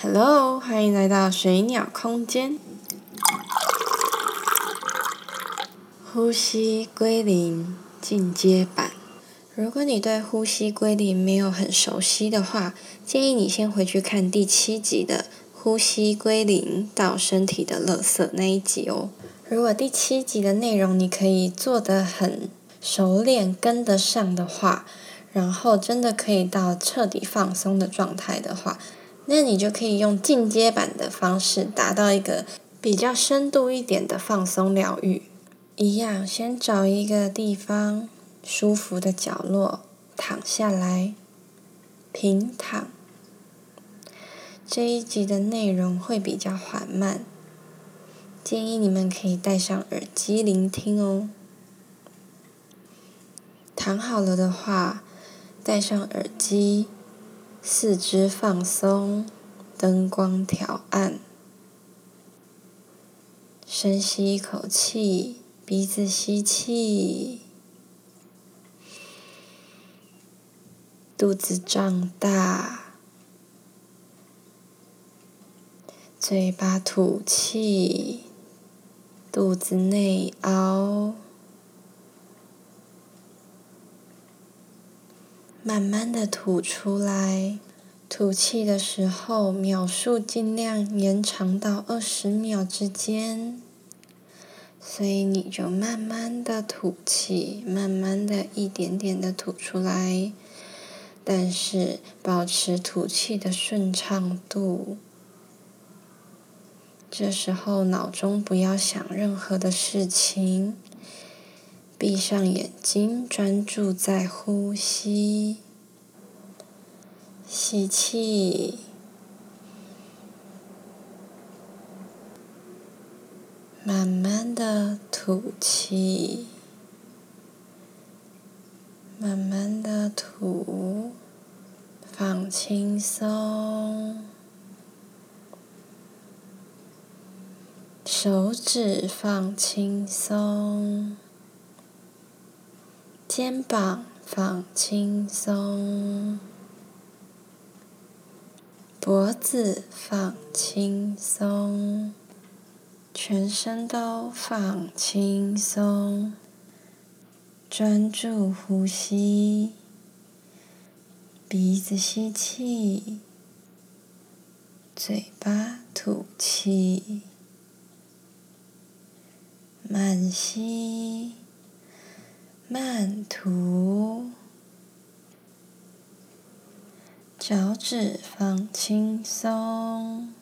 Hello，欢迎来到水鸟空间。呼吸归零进阶版。如果你对呼吸归零没有很熟悉的话，建议你先回去看第七集的“呼吸归零到身体的垃圾”那一集哦。如果第七集的内容你可以做得很熟练、跟得上的话，然后真的可以到彻底放松的状态的话，那你就可以用进阶版的方式达到一个比较深度一点的放松疗愈。一样，先找一个地方。舒服的角落，躺下来，平躺。这一集的内容会比较缓慢，建议你们可以戴上耳机聆听哦。躺好了的话，戴上耳机，四肢放松，灯光调暗，深吸一口气，鼻子吸气。肚子胀大，嘴巴吐气，肚子内凹，慢慢的吐出来。吐气的时候，秒数尽量延长到二十秒之间，所以你就慢慢的吐气，慢慢的一点点的吐出来。但是，保持吐气的顺畅度。这时候，脑中不要想任何的事情，闭上眼睛，专注在呼吸。吸气，慢慢的吐气。慢慢的吐，放轻松，手指放轻松，肩膀放轻松，脖子放轻松，全身都放轻松。专注呼吸，鼻子吸气，嘴巴吐气，慢吸，慢吐，脚趾放轻松。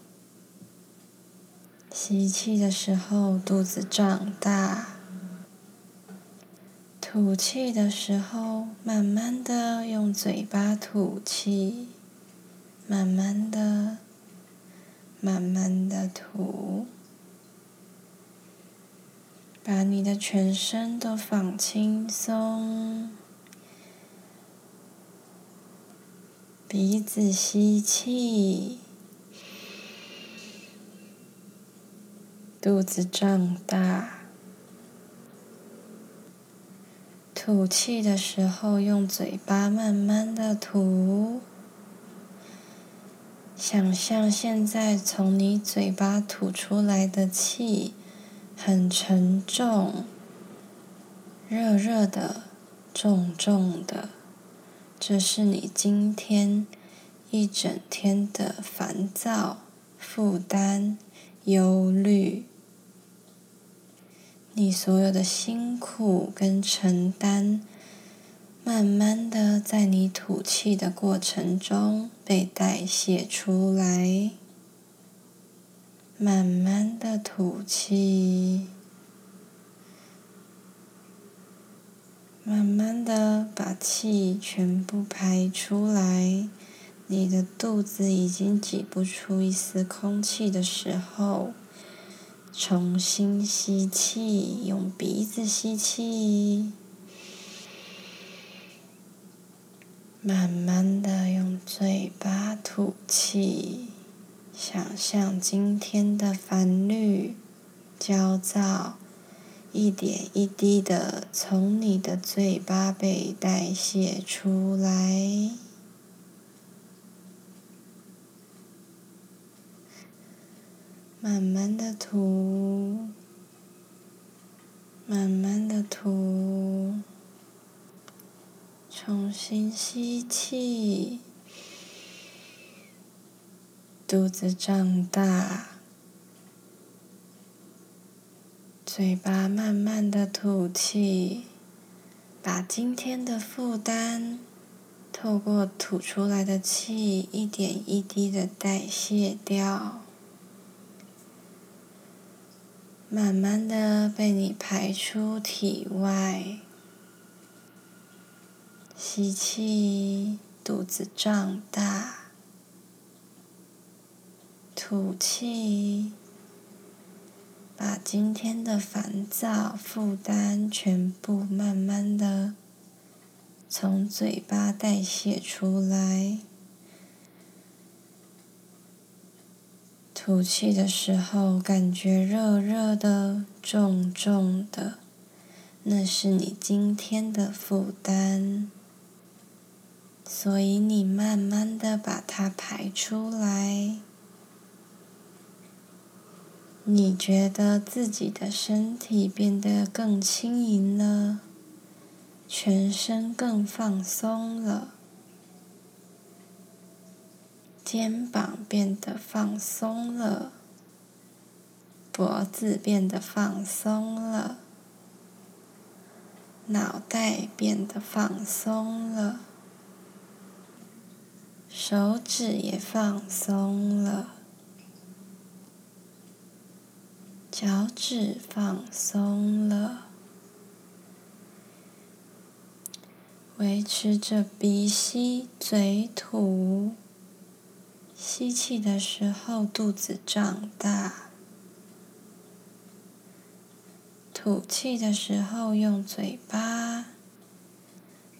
吸气的时候，肚子胀大。吐气的时候，慢慢的用嘴巴吐气，慢慢的、慢慢的吐，把你的全身都放轻松。鼻子吸气，肚子胀大。吐气的时候，用嘴巴慢慢的吐。想象现在从你嘴巴吐出来的气很沉重、热热的、重重的，这是你今天一整天的烦躁、负担、忧虑。你所有的辛苦跟承担，慢慢的在你吐气的过程中被代谢出来。慢慢的吐气，慢慢的把气全部排出来。你的肚子已经挤不出一丝空气的时候。重新吸气，用鼻子吸气，慢慢的用嘴巴吐气。想象今天的烦虑、焦躁，一点一滴的从你的嘴巴被代谢出来。慢慢的吐，慢慢的吐，重新吸气，肚子胀大，嘴巴慢慢的吐气，把今天的负担透过吐出来的气一点一滴的代谢掉。慢慢的被你排出体外，吸气，肚子胀大，吐气，把今天的烦躁、负担全部慢慢的从嘴巴代谢出来。吐气的时候，感觉热热的、重重的，那是你今天的负担，所以你慢慢的把它排出来。你觉得自己的身体变得更轻盈了，全身更放松了。肩膀变得放松了，脖子变得放松了，脑袋变得放松了，手指也放松了，脚趾放松了，维持着鼻吸嘴吐。吸气的时候，肚子胀大；吐气的时候，用嘴巴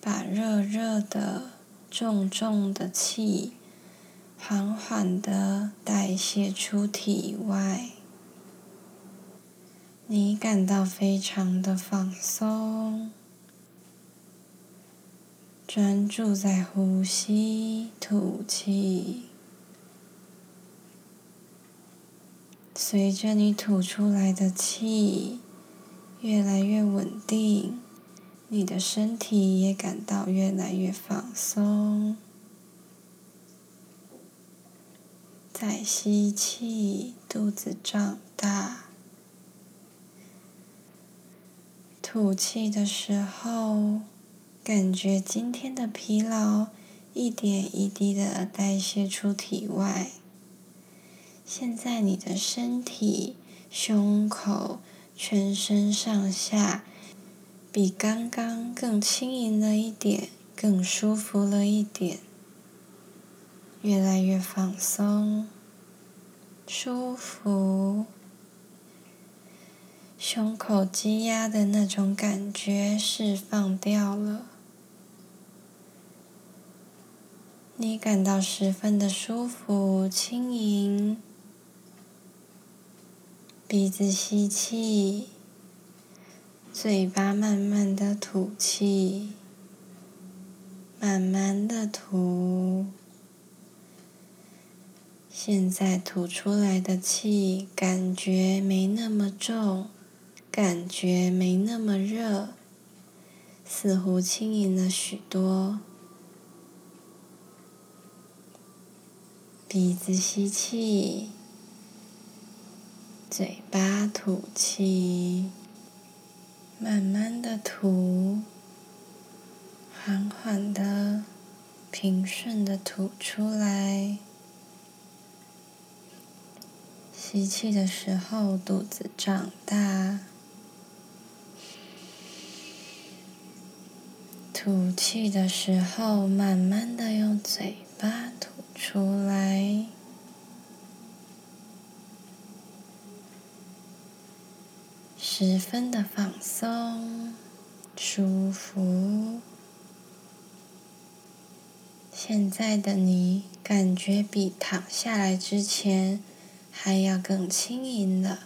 把热热的、重重的气缓缓的代谢出体外。你感到非常的放松，专注在呼吸、吐气。随着你吐出来的气越来越稳定，你的身体也感到越来越放松。再吸气，肚子胀大；吐气的时候，感觉今天的疲劳一点一滴的代谢出体外。现在你的身体、胸口、全身上下，比刚刚更轻盈了一点，更舒服了一点，越来越放松、舒服，胸口积压的那种感觉释放掉了，你感到十分的舒服、轻盈。鼻子吸气，嘴巴慢慢的吐气，慢慢的吐。现在吐出来的气感觉没那么重，感觉没那么热，似乎轻盈了许多。鼻子吸气。嘴巴吐气，慢慢的吐，缓缓的、平顺的吐出来。吸气的时候，肚子胀大；吐气的时候，慢慢的用嘴巴吐出来。十分的放松、舒服。现在的你感觉比躺下来之前还要更轻盈了。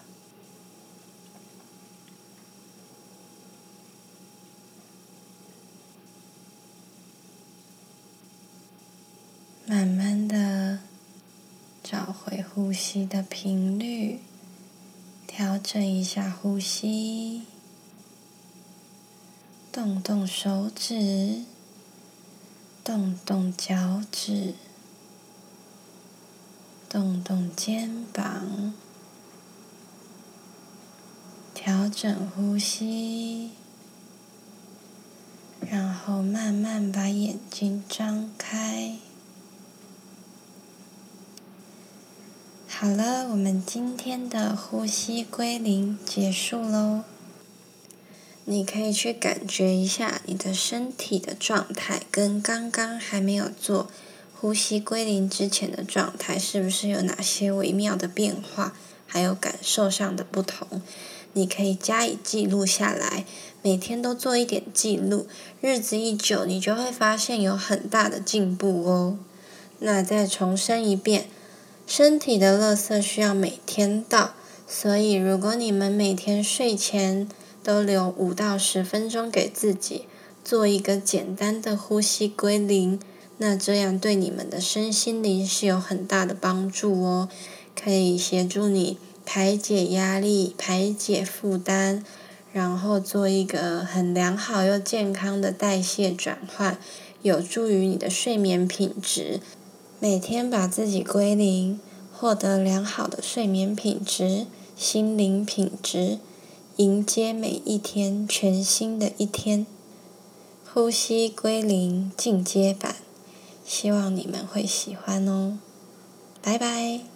慢慢的，找回呼吸的频率，调整一下呼吸，动动手指，动动脚趾，动动肩膀，调整呼吸。然后慢慢把眼睛张开。好了，我们今天的呼吸归零结束喽。你可以去感觉一下你的身体的状态，跟刚刚还没有做呼吸归零之前的状态，是不是有哪些微妙的变化，还有感受上的不同？你可以加以记录下来，每天都做一点记录，日子一久，你就会发现有很大的进步哦。那再重申一遍，身体的垃圾需要每天倒，所以如果你们每天睡前都留五到十分钟给自己，做一个简单的呼吸归零，那这样对你们的身心灵是有很大的帮助哦，可以协助你。排解压力，排解负担，然后做一个很良好又健康的代谢转换，有助于你的睡眠品质。每天把自己归零，获得良好的睡眠品质、心灵品质，迎接每一天全新的一天。呼吸归零进阶版，希望你们会喜欢哦。拜拜。